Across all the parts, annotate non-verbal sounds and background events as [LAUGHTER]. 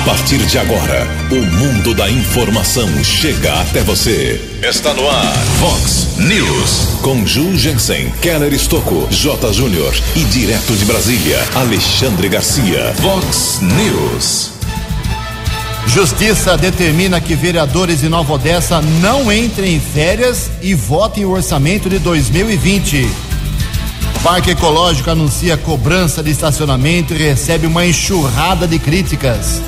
A partir de agora, o mundo da informação chega até você. Está no ar, Fox News. Com Ju Jensen, Keller Estocco, J. Júnior e direto de Brasília, Alexandre Garcia. Fox News. Justiça determina que vereadores de Nova Odessa não entrem em férias e votem o orçamento de 2020. Parque Ecológico anuncia cobrança de estacionamento e recebe uma enxurrada de críticas.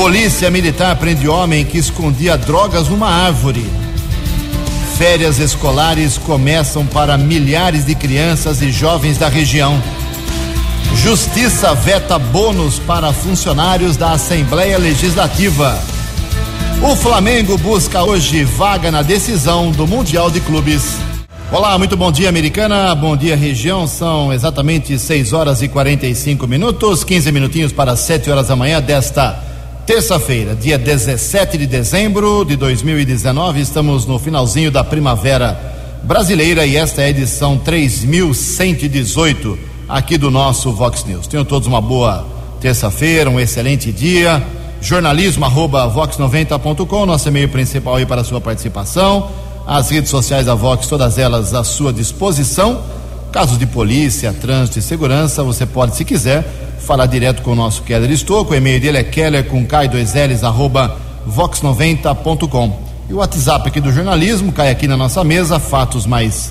Polícia Militar prende homem que escondia drogas numa árvore. Férias escolares começam para milhares de crianças e jovens da região. Justiça veta bônus para funcionários da Assembleia Legislativa. O Flamengo busca hoje vaga na decisão do Mundial de Clubes. Olá, muito bom dia, americana. Bom dia, região. São exatamente 6 horas e 45 minutos, 15 minutinhos para 7 horas da manhã desta terça-feira, dia 17 de dezembro de 2019. Estamos no finalzinho da primavera brasileira e esta é a edição 3118 aqui do nosso Vox News. Tenham todos uma boa terça-feira, um excelente dia. Jornalismo arroba vox90.com, nosso e-mail principal aí para a sua participação. As redes sociais da Vox, todas elas à sua disposição. Casos de polícia, trânsito e segurança, você pode, se quiser, falar direto com o nosso Keller Estouco. O e-mail dele é keller com K2Ls arroba vox90.com. E o WhatsApp aqui do jornalismo cai aqui na nossa mesa, fatos mais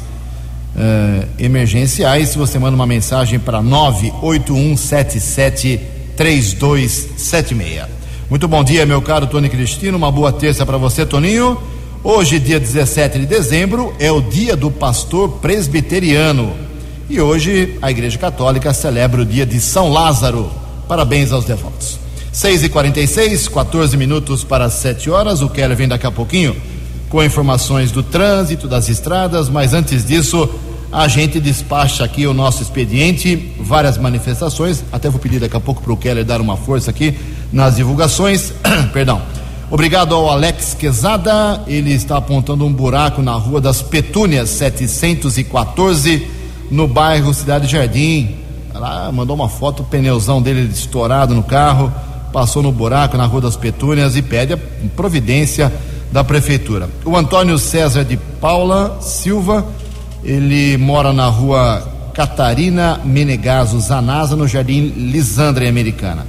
uh, emergenciais. Se você manda uma mensagem para 981773276. Muito bom dia, meu caro Tony Cristino. Uma boa terça para você, Toninho. Hoje, dia 17 de dezembro, é o dia do pastor presbiteriano. E hoje a Igreja Católica celebra o dia de São Lázaro. Parabéns aos devotos. 6 e 46 14 minutos para 7 horas. O Keller vem daqui a pouquinho com informações do trânsito, das estradas, mas antes disso, a gente despacha aqui o nosso expediente, várias manifestações. Até vou pedir daqui a pouco para o Keller dar uma força aqui nas divulgações. [COUGHS] Perdão. Obrigado ao Alex Quezada, ele está apontando um buraco na Rua das Petúnias, 714, no bairro Cidade Jardim. Lá mandou uma foto, o pneuzão dele estourado no carro, passou no buraco na Rua das Petúnias e pede a providência da prefeitura. O Antônio César de Paula Silva, ele mora na Rua Catarina Menegaso Zanasa, no Jardim Lisandra Americana.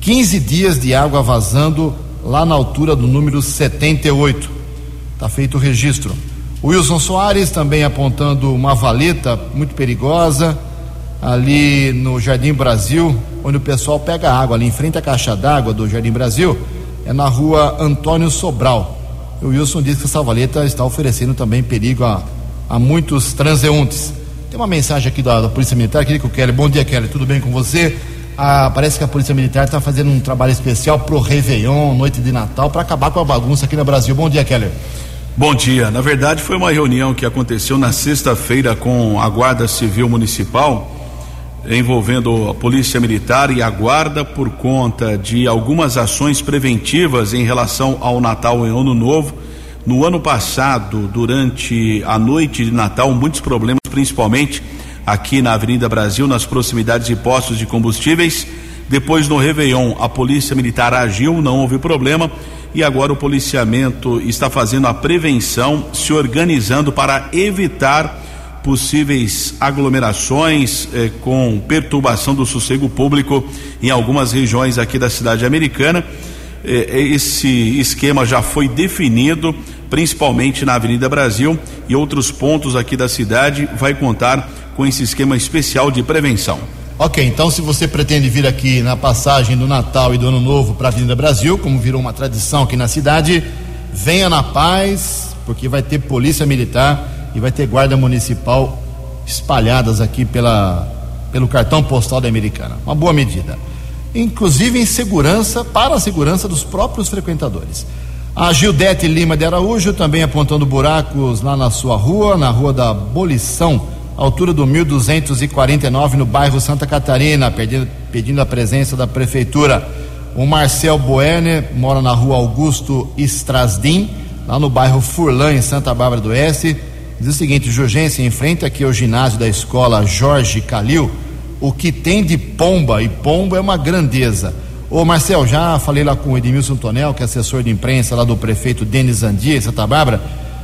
15 dias de água vazando lá na altura do número 78. Está feito o registro. Wilson Soares também apontando uma valeta muito perigosa ali no Jardim Brasil, onde o pessoal pega água, ali em frente à caixa d'água do Jardim Brasil, é na rua Antônio Sobral. O Wilson diz que essa valeta está oferecendo também perigo a, a muitos transeuntes. Tem uma mensagem aqui da, da Polícia Militar, queria que o Kelly. Bom dia, Kelly, tudo bem com você? Ah, parece que a Polícia Militar está fazendo um trabalho especial pro Réveillon, noite de Natal, para acabar com a bagunça aqui no Brasil. Bom dia, Keller. Bom dia. Na verdade, foi uma reunião que aconteceu na sexta-feira com a Guarda Civil Municipal, envolvendo a Polícia Militar e a Guarda, por conta de algumas ações preventivas em relação ao Natal e Ano Novo. No ano passado, durante a noite de Natal, muitos problemas, principalmente aqui na Avenida Brasil, nas proximidades de postos de combustíveis. Depois, no Réveillon, a Polícia Militar agiu, não houve problema. E agora o policiamento está fazendo a prevenção, se organizando para evitar possíveis aglomerações eh, com perturbação do sossego público em algumas regiões aqui da cidade americana. Eh, esse esquema já foi definido, principalmente na Avenida Brasil e outros pontos aqui da cidade, vai contar com esse esquema especial de prevenção. Ok, então se você pretende vir aqui na passagem do Natal e do Ano Novo para a Avenida Brasil, como virou uma tradição aqui na cidade, venha na paz, porque vai ter polícia militar e vai ter guarda municipal espalhadas aqui pela, pelo cartão postal da Americana. Uma boa medida. Inclusive em segurança, para a segurança dos próprios frequentadores. A Gildete Lima de Araújo também apontando buracos lá na sua rua, na rua da Abolição altura do 1249 no bairro Santa Catarina, pedindo, pedindo a presença da prefeitura. O Marcel Boerner mora na rua Augusto Estrasdim, lá no bairro Furlan, em Santa Bárbara do Oeste. Diz o seguinte: Jurgência, em frente aqui ao ginásio da escola Jorge Calil, o que tem de pomba, e pomba é uma grandeza. Ô Marcel, já falei lá com o Edmilson Tonel, que é assessor de imprensa lá do prefeito Denis Andia, em Santa Bárbara.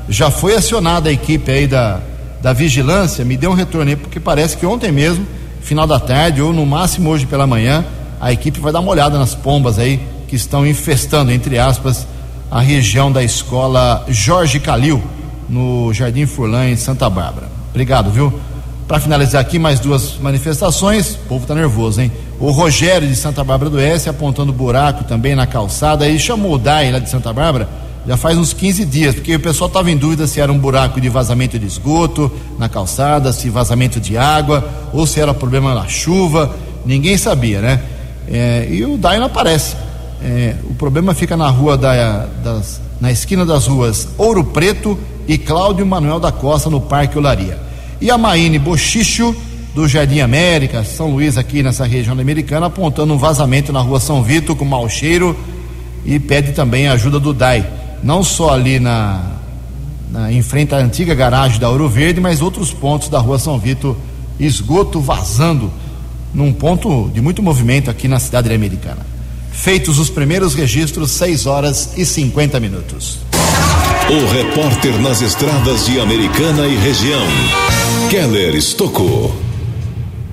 Já foi acionada a equipe aí da, da vigilância, me deu um retorno aí, porque parece que ontem mesmo, final da tarde, ou no máximo hoje pela manhã, a equipe vai dar uma olhada nas pombas aí que estão infestando, entre aspas, a região da escola Jorge Calil, no Jardim Furlan, em Santa Bárbara. Obrigado, viu? Para finalizar aqui, mais duas manifestações. O povo tá nervoso, hein? O Rogério de Santa Bárbara do Oeste apontando buraco também na calçada. Aí chamou o DAI lá de Santa Bárbara já faz uns 15 dias, porque o pessoal estava em dúvida se era um buraco de vazamento de esgoto na calçada, se vazamento de água, ou se era problema na chuva. Ninguém sabia, né? É, e o DAI não aparece. É, o problema fica na rua da, das, na esquina das ruas Ouro Preto e Cláudio Manuel da Costa, no Parque Olaria. E a Maíne Bochicho, do Jardim América, São Luís, aqui nessa região americana, apontando um vazamento na rua São Vito com mau cheiro e pede também a ajuda do DAI. Não só ali na, na em frente à antiga garagem da Ouro Verde, mas outros pontos da rua São Vito, esgoto vazando num ponto de muito movimento aqui na cidade americana. Feitos os primeiros registros, 6 horas e 50 minutos. O repórter nas estradas de Americana e região, Keller Estocou.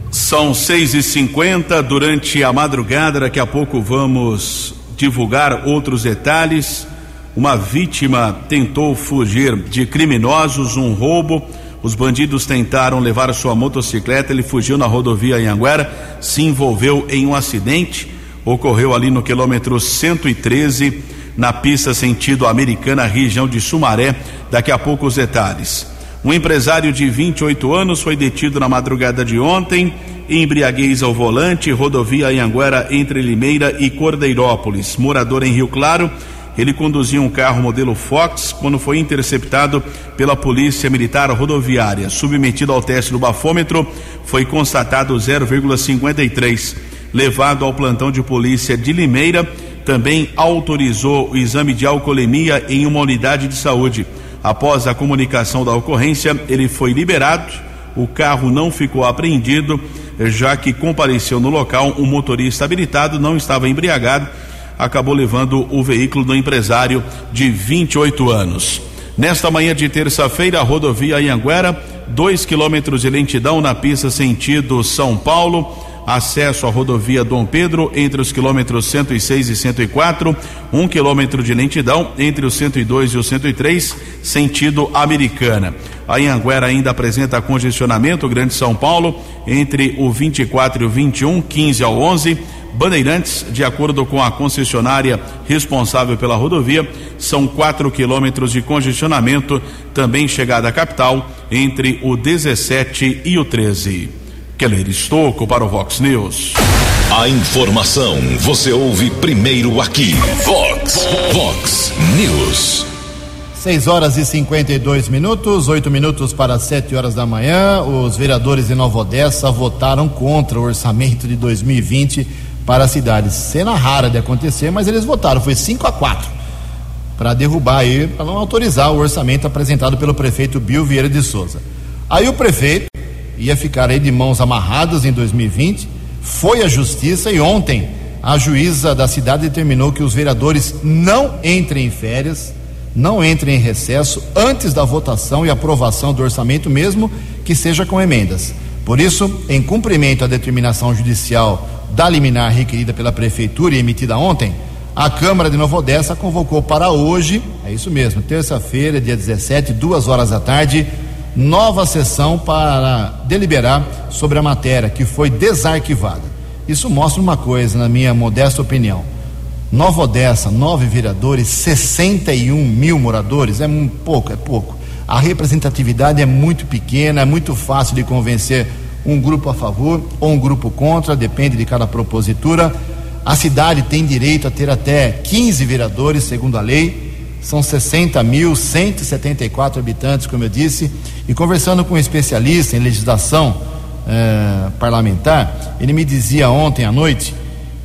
São seis e cinquenta durante a madrugada. Daqui a pouco vamos divulgar outros detalhes. Uma vítima tentou fugir de criminosos, um roubo. Os bandidos tentaram levar sua motocicleta. Ele fugiu na rodovia Anhanguera, se envolveu em um acidente. Ocorreu ali no quilômetro 113 na pista sentido americana, região de Sumaré. Daqui a pouco os detalhes. Um empresário de 28 anos foi detido na madrugada de ontem, embriaguez ao volante, rodovia Anhanguera entre Limeira e Cordeirópolis. Morador em Rio Claro, ele conduzia um carro modelo Fox quando foi interceptado pela Polícia Militar Rodoviária. Submetido ao teste do bafômetro, foi constatado 0,53. Levado ao plantão de polícia de Limeira, também autorizou o exame de alcoolemia em uma unidade de saúde. Após a comunicação da ocorrência, ele foi liberado. O carro não ficou apreendido, já que compareceu no local um motorista habilitado, não estava embriagado, acabou levando o veículo do empresário de 28 anos. Nesta manhã de terça-feira, a rodovia Anhanguera, dois quilômetros de lentidão na pista sentido São Paulo acesso à rodovia Dom Pedro entre os quilômetros 106 e 104, um quilômetro de lentidão entre os 102 e os 103, sentido americana. A Anhanguera ainda apresenta congestionamento, Grande São Paulo, entre o 24 e o 21, 15 ao 11. Bandeirantes, de acordo com a concessionária responsável pela rodovia, são 4 quilômetros de congestionamento, também chegada à capital, entre o 17 e o 13. Keller Estocco para o Vox News. A informação você ouve primeiro aqui. Vox, Vox News. 6 horas e 52 minutos, 8 minutos para 7 horas da manhã. Os vereadores de Nova Odessa votaram contra o orçamento de 2020 para a cidade. Cena rara de acontecer, mas eles votaram, foi 5 a 4 para derrubar aí, para não autorizar o orçamento apresentado pelo prefeito Bill Vieira de Souza. Aí o prefeito ia ficar aí de mãos amarradas em 2020, foi à justiça e ontem a juíza da cidade determinou que os vereadores não entrem em férias, não entrem em recesso antes da votação e aprovação do orçamento, mesmo que seja com emendas. Por isso, em cumprimento à determinação judicial da liminar requerida pela prefeitura e emitida ontem, a Câmara de Nova Odessa convocou para hoje, é isso mesmo, terça-feira, dia 17, duas horas da tarde, nova sessão para deliberar sobre a matéria que foi desarquivada. Isso mostra uma coisa, na minha modesta opinião. Nova Odessa, nove vereadores, 61 mil moradores, é pouco, é pouco. A representatividade é muito pequena, é muito fácil de convencer um grupo a favor ou um grupo contra, depende de cada propositura. A cidade tem direito a ter até 15 vereadores, segundo a lei, são 60.174 habitantes, como eu disse, e conversando com um especialista em legislação eh, parlamentar, ele me dizia ontem à noite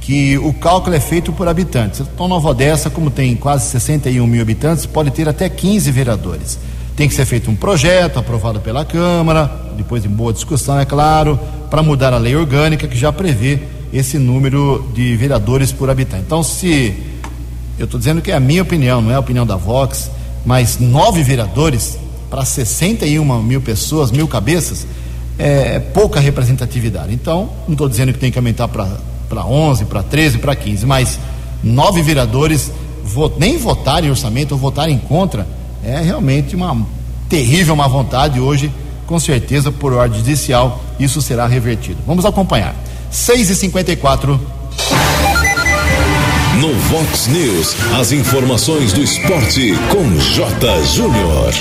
que o cálculo é feito por habitantes. Então, Nova Odessa, como tem quase 61 mil habitantes, pode ter até 15 vereadores. Tem que ser feito um projeto aprovado pela Câmara, depois de boa discussão, é claro, para mudar a lei orgânica que já prevê esse número de vereadores por habitante. Então, se eu estou dizendo que é a minha opinião, não é a opinião da Vox, mas nove vereadores para 61 mil pessoas, mil cabeças, é pouca representatividade. Então, não estou dizendo que tem que aumentar para 11, para 13, para 15, mas nove vereadores nem votarem em orçamento ou votarem contra é realmente uma terrível má vontade. Hoje, com certeza, por ordem judicial, isso será revertido. Vamos acompanhar. 6 e 54 No Vox News, as informações do esporte com J. Júnior.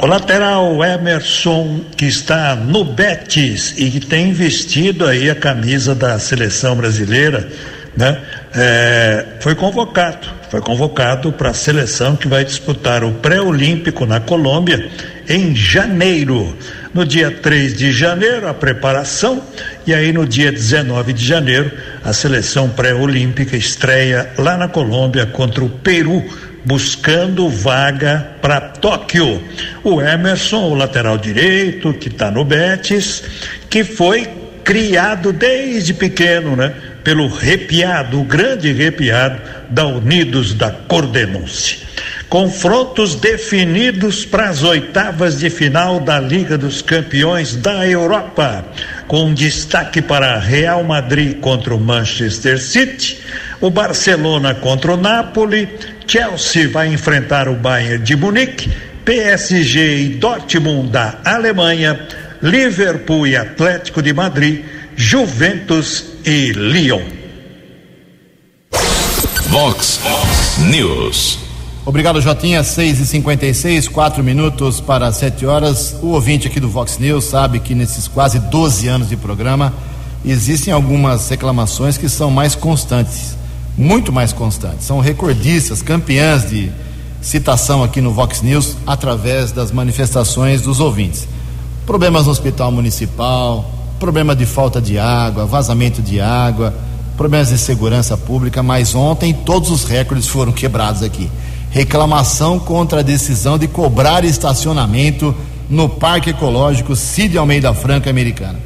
O lateral Emerson, que está no Betis e que tem vestido aí a camisa da seleção brasileira, né? É, foi convocado, foi convocado para a seleção que vai disputar o pré-olímpico na Colômbia em janeiro. No dia 3 de janeiro, a preparação, e aí no dia 19 de janeiro, a seleção pré-olímpica estreia lá na Colômbia contra o Peru buscando vaga para Tóquio. O Emerson, o lateral direito, que está no Betis, que foi criado desde pequeno, né? Pelo repiado, o grande repiado da Unidos da Cordenúncia. Confrontos definidos para as oitavas de final da Liga dos Campeões da Europa, com destaque para Real Madrid contra o Manchester City, o Barcelona contra o Napoli, Chelsea vai enfrentar o Bayern de Munique, PSG e Dortmund da Alemanha, Liverpool e Atlético de Madrid, Juventus e Lyon. Vox News. Obrigado, Jotinha. 6 e 56 quatro minutos para 7 horas. O ouvinte aqui do Vox News sabe que nesses quase 12 anos de programa existem algumas reclamações que são mais constantes muito mais constantes. São recordistas, campeãs de citação aqui no Vox News através das manifestações dos ouvintes. Problemas no hospital municipal, problema de falta de água, vazamento de água, problemas de segurança pública, mas ontem todos os recordes foram quebrados aqui. Reclamação contra a decisão de cobrar estacionamento no Parque Ecológico Cid Almeida Franca Americana.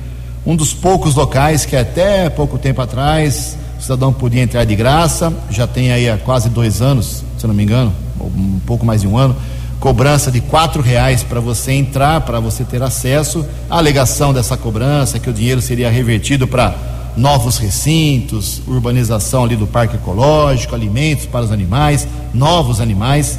Um dos poucos locais que até pouco tempo atrás o cidadão podia entrar de graça, já tem aí há quase dois anos, se não me engano, um pouco mais de um ano, cobrança de quatro reais para você entrar, para você ter acesso. A alegação dessa cobrança é que o dinheiro seria revertido para novos recintos, urbanização ali do parque ecológico, alimentos para os animais, novos animais.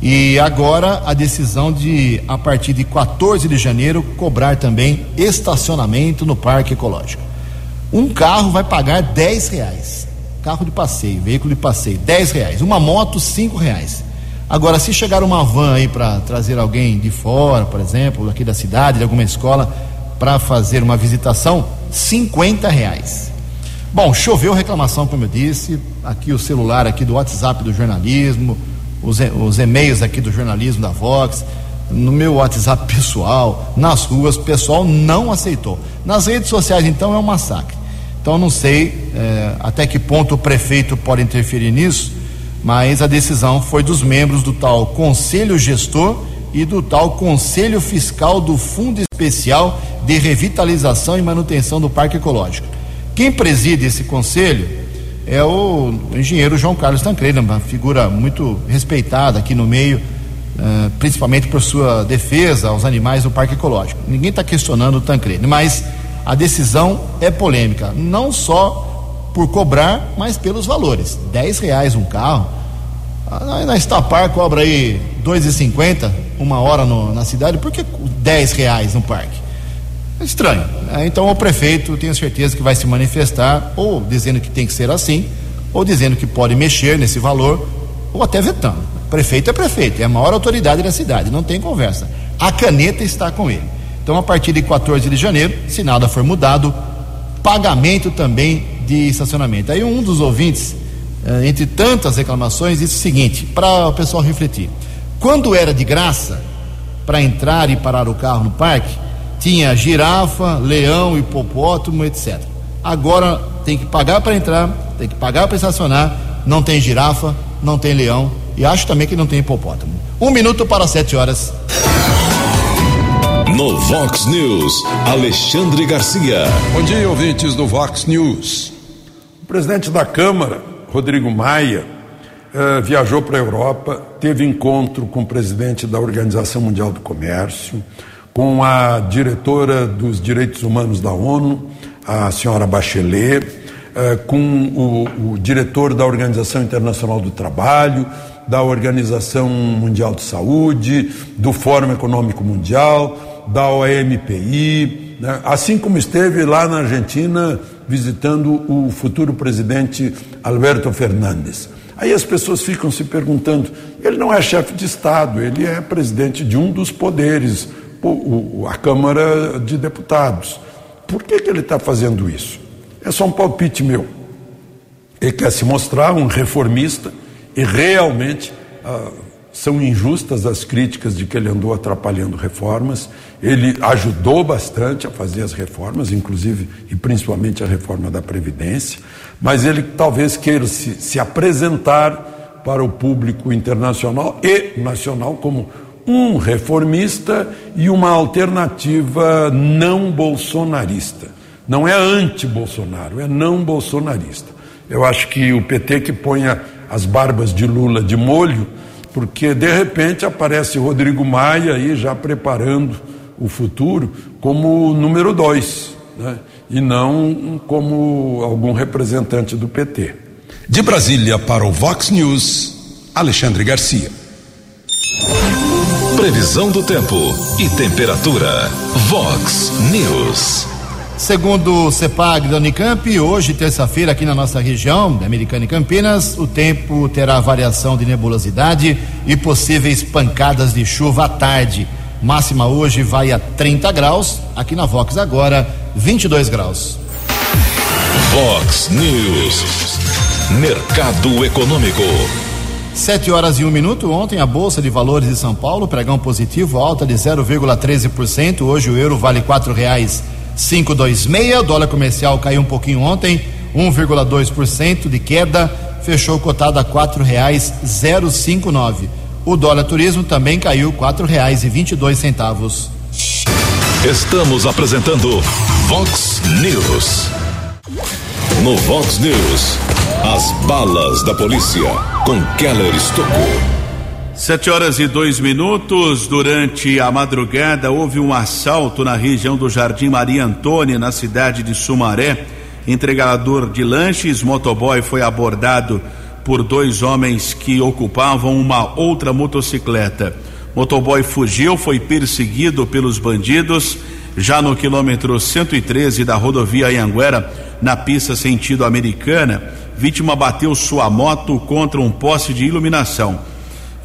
E agora a decisão de, a partir de 14 de janeiro, cobrar também estacionamento no parque ecológico. Um carro vai pagar 10 reais. Carro de passeio, veículo de passeio, 10 reais. Uma moto, 5 reais. Agora, se chegar uma van aí para trazer alguém de fora, por exemplo, aqui da cidade, de alguma escola, para fazer uma visitação, 50 reais. Bom, choveu reclamação, como eu disse, aqui o celular aqui do WhatsApp do jornalismo, os, os e-mails aqui do jornalismo da Vox, no meu WhatsApp [LAUGHS] pessoal, nas ruas, o pessoal não aceitou. Nas redes sociais, então, é um massacre. Então, não sei é, até que ponto o prefeito pode interferir nisso, mas a decisão foi dos membros do tal Conselho Gestor e do tal Conselho Fiscal do Fundo Especial de Revitalização e Manutenção do Parque Ecológico. Quem preside esse conselho é o engenheiro João Carlos Tancredo, uma figura muito respeitada aqui no meio uh, principalmente por sua defesa aos animais do Parque Ecológico. Ninguém está questionando o Tancredo, mas a decisão é polêmica, não só por cobrar, mas pelos valores. dez reais um carro. Na Estapar cobra aí dois e cinquenta uma hora no, na cidade, por que dez reais no parque? É estranho. Né? Então o prefeito tenho certeza que vai se manifestar, ou dizendo que tem que ser assim, ou dizendo que pode mexer nesse valor, ou até vetando. Prefeito é prefeito, é a maior autoridade da cidade, não tem conversa. A caneta está com ele. Então, a partir de 14 de janeiro, se nada for mudado, pagamento também de estacionamento. Aí, um dos ouvintes, eh, entre tantas reclamações, disse o seguinte: para o pessoal refletir. Quando era de graça para entrar e parar o carro no parque, tinha girafa, leão, hipopótamo, etc. Agora tem que pagar para entrar, tem que pagar para estacionar, não tem girafa, não tem leão e acho também que não tem hipopótamo. Um minuto para sete horas. No Vox News, Alexandre Garcia. Bom dia, ouvintes do Vox News. O presidente da Câmara, Rodrigo Maia, eh, viajou para a Europa, teve encontro com o presidente da Organização Mundial do Comércio, com a diretora dos Direitos Humanos da ONU, a senhora Bachelet, eh, com o, o diretor da Organização Internacional do Trabalho, da Organização Mundial de Saúde, do Fórum Econômico Mundial, da OMPI, né? assim como esteve lá na Argentina visitando o futuro presidente Alberto Fernandes. Aí as pessoas ficam se perguntando: ele não é chefe de Estado, ele é presidente de um dos poderes, a Câmara de Deputados. Por que, que ele está fazendo isso? É só um palpite meu. Ele quer se mostrar um reformista e realmente ah, são injustas as críticas de que ele andou atrapalhando reformas. Ele ajudou bastante a fazer as reformas, inclusive e principalmente a reforma da Previdência, mas ele talvez queira se, se apresentar para o público internacional e nacional como um reformista e uma alternativa não bolsonarista. Não é anti-Bolsonaro, é não bolsonarista. Eu acho que o PT que ponha as barbas de Lula de molho, porque de repente aparece Rodrigo Maia aí já preparando o futuro como número dois, né? e não como algum representante do PT. De Brasília para o Vox News, Alexandre Garcia. Previsão do tempo e temperatura. Vox News. Segundo o CEPAG da Unicamp, hoje, terça-feira, aqui na nossa região, Americana e Campinas, o tempo terá variação de nebulosidade e possíveis pancadas de chuva à tarde. Máxima hoje vai a 30 graus, aqui na Vox agora, 22 graus. Vox News. Mercado Econômico. Sete horas e um minuto. Ontem a Bolsa de Valores de São Paulo, pregão positivo, alta de 0,13%. Hoje o euro vale quatro reais 526. O dólar comercial caiu um pouquinho ontem, 1,2% de queda, fechou cotado a quatro reais 059. O dólar turismo também caiu quatro reais e vinte e dois centavos. Estamos apresentando Vox News. No Vox News, as balas da polícia com Keller Estocou. Sete horas e dois minutos. Durante a madrugada, houve um assalto na região do Jardim Maria Antônia, na cidade de Sumaré. Entregador de lanches, motoboy, foi abordado por dois homens que ocupavam uma outra motocicleta. Motoboy fugiu, foi perseguido pelos bandidos. Já no quilômetro 113 da rodovia Anhanguera, na pista sentido americana, vítima bateu sua moto contra um poste de iluminação.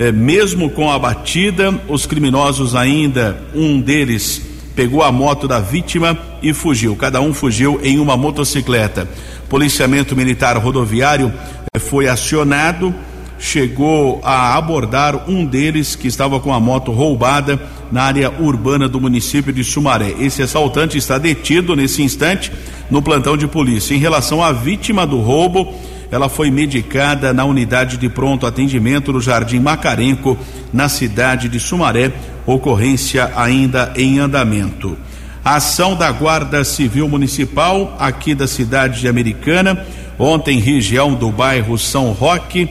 É, mesmo com a batida, os criminosos ainda, um deles pegou a moto da vítima e fugiu. Cada um fugiu em uma motocicleta. Policiamento Militar Rodoviário é, foi acionado, chegou a abordar um deles que estava com a moto roubada na área urbana do município de Sumaré. Esse assaltante está detido nesse instante no plantão de polícia. Em relação à vítima do roubo, ela foi medicada na unidade de pronto atendimento no Jardim Macarenco, na cidade de Sumaré, ocorrência ainda em andamento. A ação da Guarda Civil Municipal aqui da cidade de Americana, ontem região do bairro São Roque,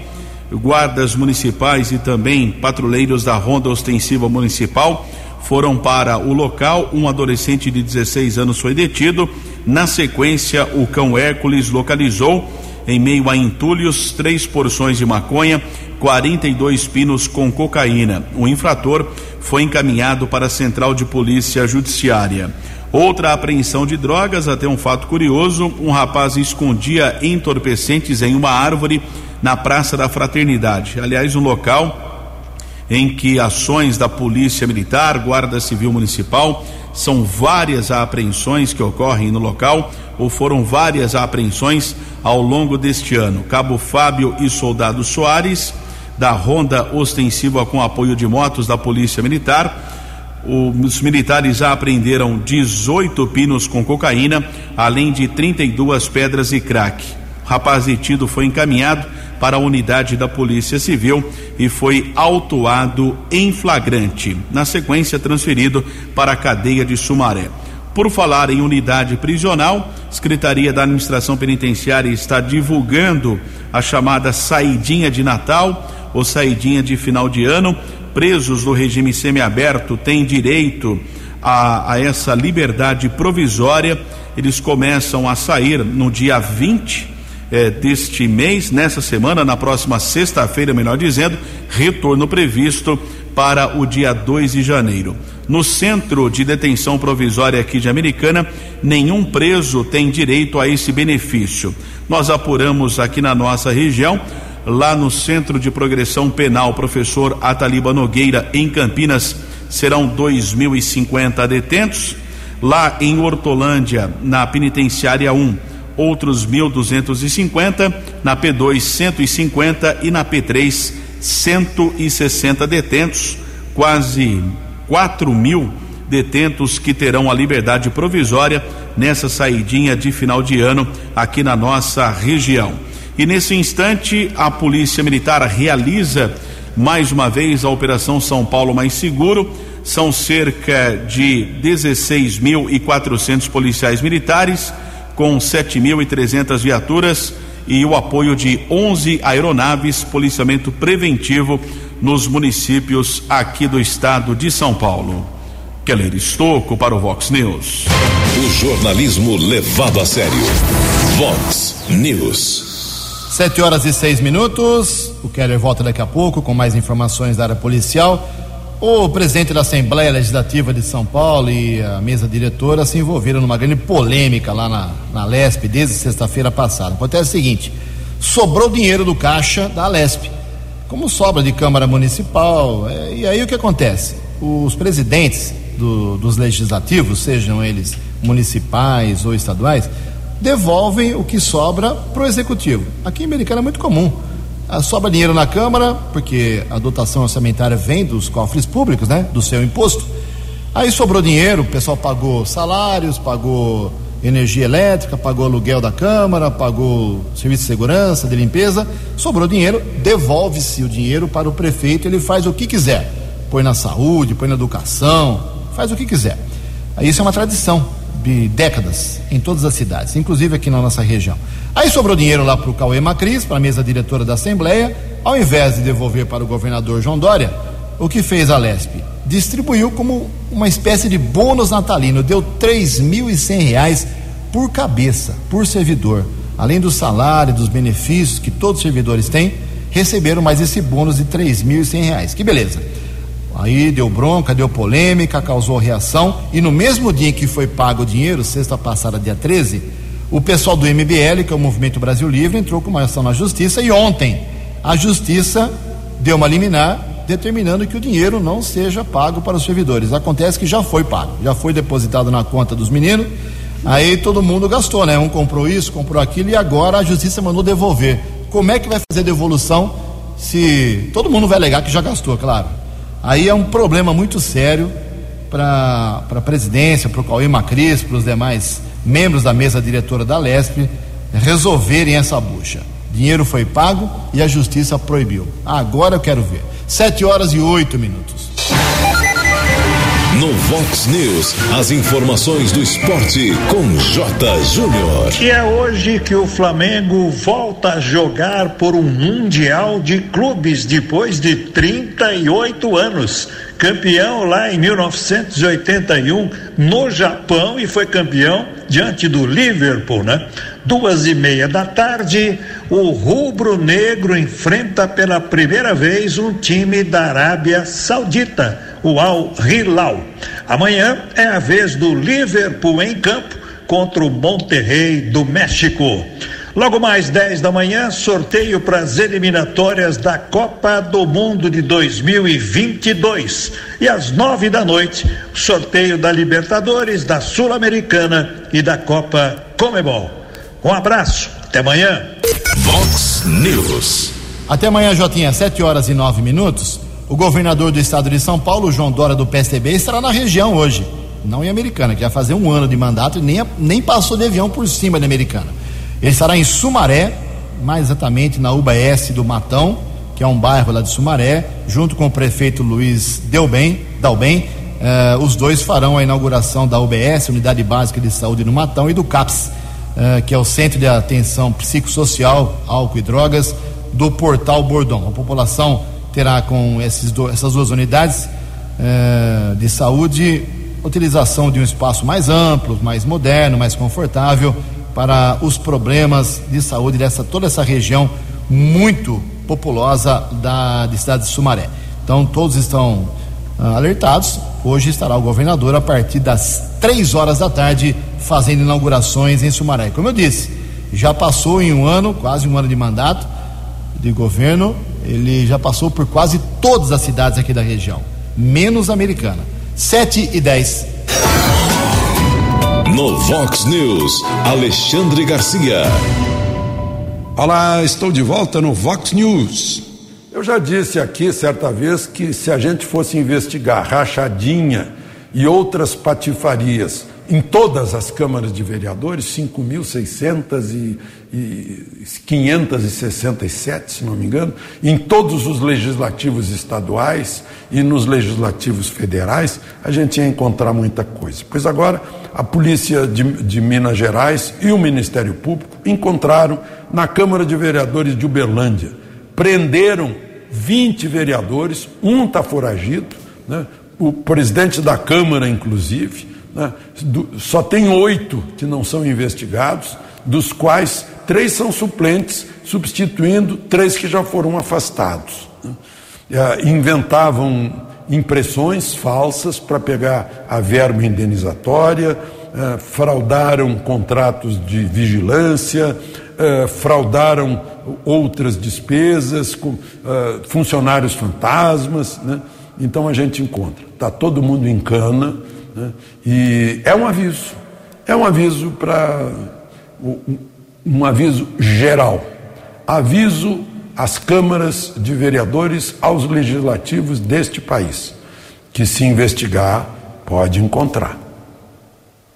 guardas municipais e também patrulheiros da Ronda Ostensiva Municipal foram para o local. Um adolescente de 16 anos foi detido. Na sequência, o cão Hércules localizou em meio a entulhos, três porções de maconha, 42 pinos com cocaína. O infrator foi encaminhado para a Central de Polícia Judiciária. Outra apreensão de drogas, até um fato curioso: um rapaz escondia entorpecentes em uma árvore na Praça da Fraternidade. Aliás, um local em que ações da Polícia Militar, Guarda Civil Municipal, são várias apreensões que ocorrem no local, ou foram várias apreensões ao longo deste ano. Cabo Fábio e Soldado Soares, da Ronda Ostensiva com apoio de motos da Polícia Militar. Os militares apreenderam 18 pinos com cocaína, além de 32 pedras e crack. O rapaz detido foi encaminhado para a unidade da Polícia Civil e foi autuado em flagrante. Na sequência, transferido para a cadeia de Sumaré. Por falar em unidade prisional, a Secretaria da Administração Penitenciária está divulgando a chamada saidinha de Natal ou saidinha de final de ano. Presos do regime semiaberto têm direito a, a essa liberdade provisória. Eles começam a sair no dia 20 eh, deste mês, nessa semana, na próxima sexta-feira, melhor dizendo, retorno previsto para o dia 2 de janeiro. No centro de detenção provisória aqui de Americana, nenhum preso tem direito a esse benefício. Nós apuramos aqui na nossa região, lá no Centro de Progressão Penal, professor Ataliba Nogueira, em Campinas, serão 2.050 detentos. Lá em Hortolândia, na penitenciária 1, outros 1.250, na P2 150 e na P3 160 detentos, quase 4 mil detentos que terão a liberdade provisória nessa saidinha de final de ano aqui na nossa região. E nesse instante, a Polícia Militar realiza mais uma vez a Operação São Paulo Mais Seguro. São cerca de 16.400 policiais militares, com 7.300 viaturas e o apoio de 11 aeronaves, policiamento preventivo nos municípios aqui do estado de São Paulo. Keller Estocco para o Vox News. O jornalismo levado a sério. Vox News. Sete horas e seis minutos. O Keller volta daqui a pouco com mais informações da área policial. O presidente da Assembleia Legislativa de São Paulo e a mesa diretora se envolveram numa grande polêmica lá na, na Lesp desde sexta-feira passada. Acontece o seguinte: sobrou dinheiro do caixa da Lesp como sobra de Câmara Municipal. É, e aí o que acontece? Os presidentes do, dos legislativos, sejam eles municipais ou estaduais, devolvem o que sobra para o executivo. Aqui em Americana é muito comum. Ah, sobra dinheiro na Câmara, porque a dotação orçamentária vem dos cofres públicos, né? Do seu imposto. Aí sobrou dinheiro, o pessoal pagou salários, pagou energia elétrica, pagou aluguel da Câmara, pagou serviço de segurança, de limpeza, sobrou dinheiro, devolve-se o dinheiro para o prefeito, ele faz o que quiser. Põe na saúde, põe na educação, faz o que quiser. Isso é uma tradição de décadas em todas as cidades, inclusive aqui na nossa região. Aí sobrou dinheiro lá para o Cauê Macris, para a mesa diretora da Assembleia, ao invés de devolver para o governador João Dória, o que fez a Lesp? Distribuiu como uma espécie de bônus natalino, deu cem reais por cabeça, por servidor. Além do salário, dos benefícios que todos os servidores têm, receberam mais esse bônus de cem reais. Que beleza. Aí deu bronca, deu polêmica, causou reação e no mesmo dia em que foi pago o dinheiro, sexta passada, dia 13, o pessoal do MBL, que é o Movimento Brasil Livre, entrou com uma ação na justiça e ontem a justiça deu uma liminar determinando que o dinheiro não seja pago para os servidores. Acontece que já foi pago, já foi depositado na conta dos meninos, aí todo mundo gastou, né? Um comprou isso, comprou aquilo e agora a justiça mandou devolver. Como é que vai fazer devolução se todo mundo vai alegar que já gastou, claro? Aí é um problema muito sério para a presidência, para o Cauê Macris, para os demais membros da mesa diretora da LESP resolverem essa bucha. Dinheiro foi pago e a justiça proibiu. Agora eu quero ver. Sete horas e oito minutos. No Vox News, as informações do esporte com J. Júnior. E é hoje que o Flamengo volta a jogar por um Mundial de Clubes depois de 38 anos. Campeão lá em 1981 no Japão e foi campeão diante do Liverpool, né? duas e meia da tarde, o rubro-negro enfrenta pela primeira vez um time da Arábia Saudita, o Al Hilal. Amanhã é a vez do Liverpool em campo contra o Monterrey do México. Logo mais 10 da manhã, sorteio para as eliminatórias da Copa do Mundo de 2022. E às nove da noite, sorteio da Libertadores, da Sul-Americana e da Copa Comebol. Um abraço, até amanhã. Vox News. Até amanhã, Jotinha, 7 horas e 9 minutos. O governador do estado de São Paulo, João Dória do PSDB, estará na região hoje. Não em Americana, que vai fazer um ano de mandato e nem, nem passou de avião por cima de Americana. Ele estará em Sumaré, mais exatamente na UBS do Matão, que é um bairro lá de Sumaré, junto com o prefeito Luiz Delbem, Dalbem. Eh, os dois farão a inauguração da UBS, Unidade Básica de Saúde no Matão, e do CAPS, eh, que é o Centro de Atenção Psicossocial, Álcool e Drogas, do Portal Bordão. A população terá com esses do, essas duas unidades eh, de saúde utilização de um espaço mais amplo, mais moderno, mais confortável para os problemas de saúde dessa toda essa região muito populosa da de cidade de Sumaré. Então todos estão ah, alertados. Hoje estará o governador a partir das três horas da tarde fazendo inaugurações em Sumaré. Como eu disse, já passou em um ano, quase um ano de mandato de governo, ele já passou por quase todas as cidades aqui da região, menos a americana. 7 e 10. No Vox News, Alexandre Garcia. Olá, estou de volta no Vox News. Eu já disse aqui certa vez que se a gente fosse investigar rachadinha e outras patifarias em todas as câmaras de vereadores, 5.600 e, e 567, se não me engano, em todos os legislativos estaduais e nos legislativos federais, a gente ia encontrar muita coisa. Pois agora, a Polícia de, de Minas Gerais e o Ministério Público encontraram na Câmara de Vereadores de Uberlândia, prenderam 20 vereadores, um está foragido, né? o presidente da Câmara, inclusive, né? só tem oito que não são investigados, dos quais três são suplentes, substituindo três que já foram afastados. Né? Inventavam impressões falsas para pegar a verba indenizatória, eh, fraudaram contratos de vigilância, eh, fraudaram outras despesas, com, funcionários fantasmas. Né? Então a gente encontra. Está todo mundo em cana né? e é um aviso. É um aviso para. um aviso geral. Aviso às câmaras de vereadores, aos legislativos deste país, que se investigar, pode encontrar.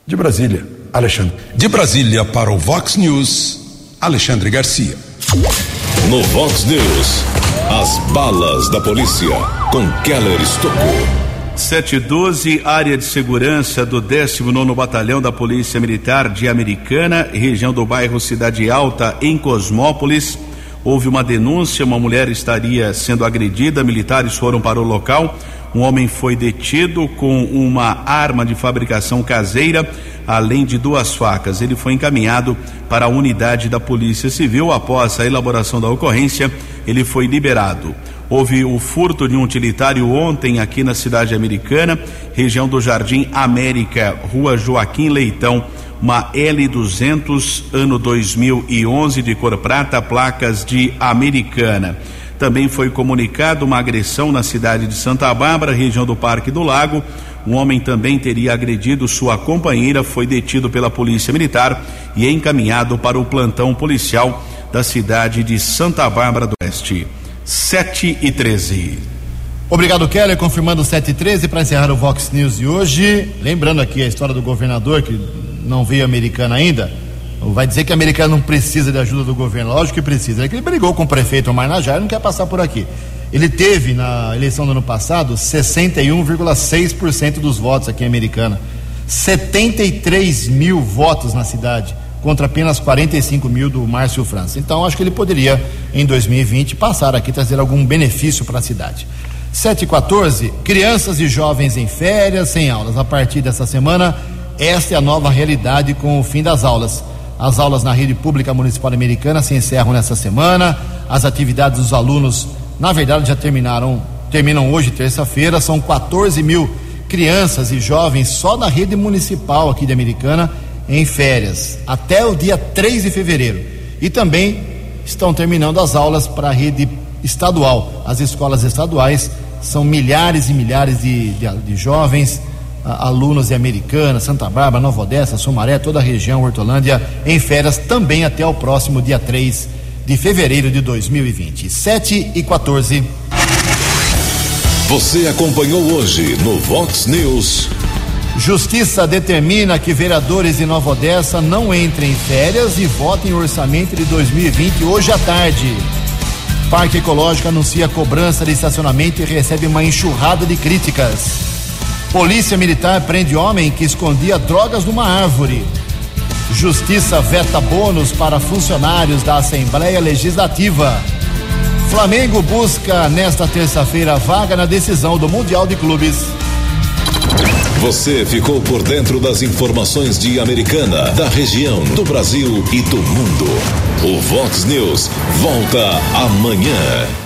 De Brasília, Alexandre. De Brasília para o Vox News, Alexandre Garcia. No Vox News, as balas da polícia com Keller Estocou. 712, área de segurança do 19 Batalhão da Polícia Militar de Americana, região do bairro Cidade Alta, em Cosmópolis. Houve uma denúncia, uma mulher estaria sendo agredida, militares foram para o local. Um homem foi detido com uma arma de fabricação caseira, além de duas facas. Ele foi encaminhado para a unidade da Polícia Civil. Após a elaboração da ocorrência, ele foi liberado. Houve o furto de um utilitário ontem aqui na cidade americana, região do Jardim América, rua Joaquim Leitão, uma L200, ano 2011, de cor prata, placas de Americana. Também foi comunicado uma agressão na cidade de Santa Bárbara, região do Parque do Lago. Um homem também teria agredido sua companheira, foi detido pela Polícia Militar e encaminhado para o plantão policial da cidade de Santa Bárbara do Oeste. 7 e 13. Obrigado, Keller. Confirmando 7 e 13 para encerrar o Vox News de hoje. Lembrando aqui a história do governador que não veio americano ainda vai dizer que a americana não precisa de ajuda do governo. Lógico que precisa. É que ele brigou com o prefeito Omar e não quer passar por aqui. Ele teve na eleição do ano passado 61,6% dos votos aqui em Americana. 73 mil votos na cidade, contra apenas 45 mil do Márcio França. Então, acho que ele poderia, em 2020, passar aqui trazer algum benefício para a cidade. 7 e 14, crianças e jovens em férias, sem aulas. A partir dessa semana, esta é a nova realidade com o fim das aulas. As aulas na rede pública municipal americana se encerram nessa semana. As atividades dos alunos, na verdade, já terminaram, terminam hoje, terça-feira. São 14 mil crianças e jovens só na rede municipal aqui de Americana em férias, até o dia 3 de fevereiro. E também estão terminando as aulas para a rede estadual. As escolas estaduais são milhares e milhares de, de, de jovens alunos de Americana, Santa Bárbara, Nova Odessa, Sumaré, toda a região, Hortolândia, em férias também até o próximo dia 3 de fevereiro de 2020. 7 e 14. Você acompanhou hoje no Vox News. Justiça determina que vereadores de Nova Odessa não entrem em férias e votem o orçamento de 2020 hoje à tarde. Parque Ecológico anuncia cobrança de estacionamento e recebe uma enxurrada de críticas. Polícia Militar prende homem que escondia drogas numa árvore. Justiça veta bônus para funcionários da Assembleia Legislativa. Flamengo busca nesta terça-feira vaga na decisão do Mundial de Clubes. Você ficou por dentro das informações de Americana, da região, do Brasil e do mundo. O Vox News volta amanhã.